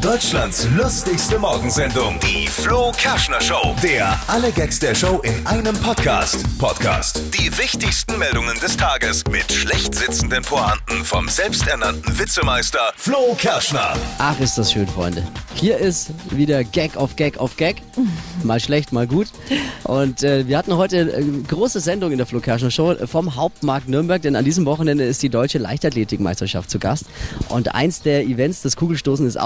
Deutschlands lustigste Morgensendung, die Flo Kerschner Show. Der alle Gags der Show in einem Podcast. Podcast. Die wichtigsten Meldungen des Tages mit schlecht sitzenden Pointen vom selbsternannten Witzemeister Flo Kerschner. Ach, ist das schön, Freunde. Hier ist wieder Gag auf Gag auf Gag. Mal schlecht, mal gut. Und äh, wir hatten heute eine große Sendung in der Flo Kerschner Show vom Hauptmarkt Nürnberg, denn an diesem Wochenende ist die deutsche Leichtathletikmeisterschaft zu Gast. Und eins der Events, das Kugelstoßen, ist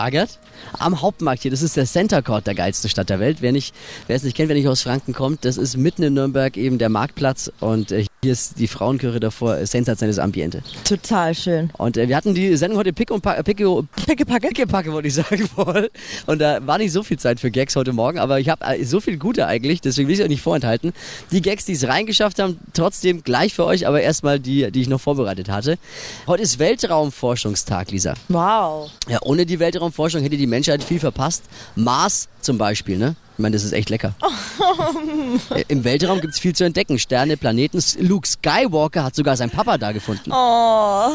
ausgelagert am Hauptmarkt hier. Das ist der Center Court der geilsten Stadt der Welt. Wer, nicht, wer es nicht kennt, wer nicht aus Franken kommt, das ist mitten in Nürnberg eben der Marktplatz und äh, hier ist die Frauenkirche davor, äh, sensationelles Ambiente. Total schön. Und äh, wir hatten die Sendung heute Pick und Pack, Pick, Pickepacke? Pickepacke, wollte ich sagen voll. Und da war nicht so viel Zeit für Gags heute Morgen, aber ich habe äh, so viel Gute eigentlich, deswegen will ich es euch nicht vorenthalten. Die Gags, die es reingeschafft haben, trotzdem gleich für euch, aber erstmal die, die ich noch vorbereitet hatte. Heute ist Weltraumforschungstag, Lisa. Wow. Ja, ohne die Weltraumforschung hätte die Menschheit viel verpasst. Mars zum Beispiel, ne? Ich meine, das ist echt lecker. Äh, Im Weltraum gibt es viel zu entdecken. Sterne, Planeten. Luke Skywalker hat sogar seinen Papa da gefunden. Oh.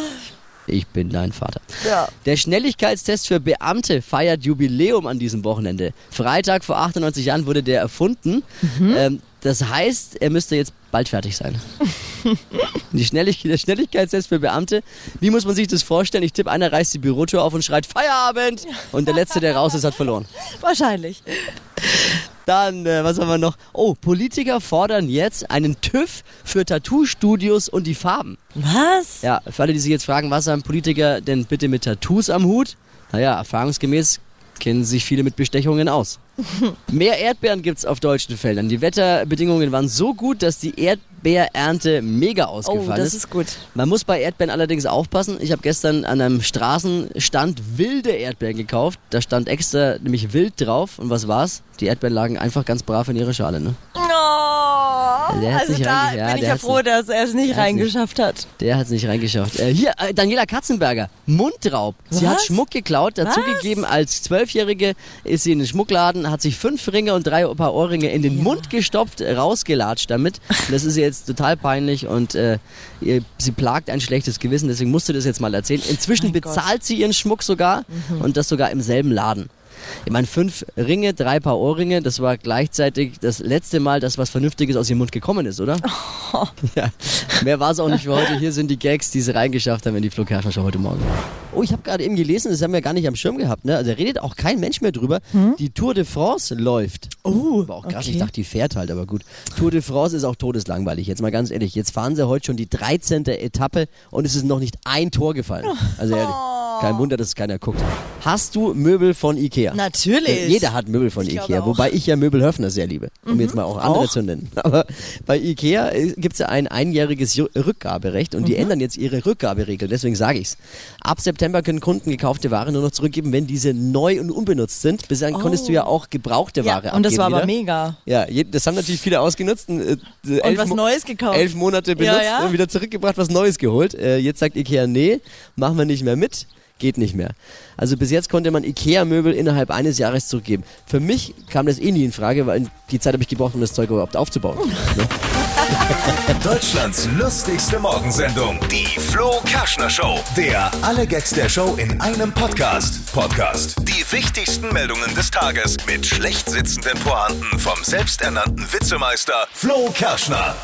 Ich bin dein Vater. Ja. Der Schnelligkeitstest für Beamte feiert Jubiläum an diesem Wochenende. Freitag vor 98 Jahren wurde der erfunden. Ähm, das heißt, er müsste jetzt bald fertig sein. Die Schnellig der Schnelligkeitstest für Beamte. Wie muss man sich das vorstellen? Ich tippe, einer reißt die Bürotür auf und schreit Feierabend. Und der Letzte, der raus ist, hat verloren. Wahrscheinlich. Dann, äh, was haben wir noch? Oh, Politiker fordern jetzt einen TÜV für Tattoo-Studios und die Farben. Was? Ja, für alle, die sich jetzt fragen, was haben Politiker denn bitte mit Tattoos am Hut? Naja, erfahrungsgemäß kennen sich viele mit Bestechungen aus. Mehr Erdbeeren gibt's auf deutschen Feldern. Die Wetterbedingungen waren so gut, dass die Erdbeerernte mega Oh, ausgefallen das ist. ist gut. Man muss bei Erdbeeren allerdings aufpassen. Ich habe gestern an einem Straßenstand wilde Erdbeeren gekauft. Da stand extra nämlich wild drauf. Und was war's? Die Erdbeeren lagen einfach ganz brav in ihrer Schale. Ne? Der also da reinge- ja, bin ich ja froh, dass er es nicht reingeschafft hat. Der hat's nicht reingeschafft. Äh, hier, äh, Daniela Katzenberger, Mundraub. Sie Was? hat Schmuck geklaut, dazu Was? gegeben, als Zwölfjährige ist sie in den Schmuckladen, hat sich fünf Ringe und drei Paar Ohrringe in den Ja. Mund gestopft, rausgelatscht damit. Und das ist ihr jetzt total peinlich und äh, ihr, sie plagt ein schlechtes Gewissen, deswegen musste das jetzt mal erzählen. Inzwischen Mein Gott. Mhm. bezahlt sie ihren Schmuck sogar und das sogar im selben Laden. Ich meine, fünf Ringe, drei Paar Ohrringe, das war gleichzeitig das letzte Mal, dass was Vernünftiges aus ihrem Mund gekommen ist, oder? Ja, mehr war es auch nicht für heute. Hier sind die Gags, die sie reingeschafft haben in die Show heute Morgen. Oh, ich habe gerade eben gelesen, das haben wir gar nicht am Schirm gehabt. Ne? Also da redet auch kein Mensch mehr drüber. Die Tour de France läuft. Oh, War auch krass. okay. Ich dachte, die fährt halt, aber gut. Tour de France ist auch todeslangweilig. Jetzt mal ganz ehrlich, jetzt fahren sie heute schon die 13. Etappe und es ist noch nicht ein Tor gefallen. Also ehrlich, kein Wunder, dass es keiner guckt. Hast du Möbel von Ikea? Natürlich. Jeder hat Möbel von Ich Ikea. Mhm. wobei ich ja Möbelhöfner sehr liebe, um jetzt mal auch andere auch. zu nennen. Aber bei Ikea gibt es ja ein einjähriges Rückgaberecht und Mhm. die ändern jetzt ihre Rückgaberegeln, deswegen sage ich's. Ab September können Kunden gekaufte Ware nur noch zurückgeben, wenn diese neu und unbenutzt sind. Bislang konntest du ja auch gebrauchte Oh. ja, Ware und das abgeben war aber wieder. mega. Ja, das haben natürlich viele ausgenutzt. Und, äh, elf was Mo- Neues gekauft. Elf Monate benutzt Ja, ja. und wieder zurückgebracht, was Neues geholt. Äh, jetzt sagt Ikea, nee, machen wir nicht mehr mit. Geht nicht mehr. Also bis jetzt konnte man Ikea-Möbel innerhalb eines Jahres zurückgeben. Für mich kam das eh nie in Frage, weil die Zeit habe ich gebraucht, um das Zeug überhaupt aufzubauen. Ne? Deutschlands lustigste Morgensendung, die Flo Kerschner Show. Der alle Gags der Show in einem Podcast. Podcast. Die wichtigsten Meldungen des Tages mit schlecht sitzenden Pointen vom selbsternannten Witzemeister Flo Kerschner.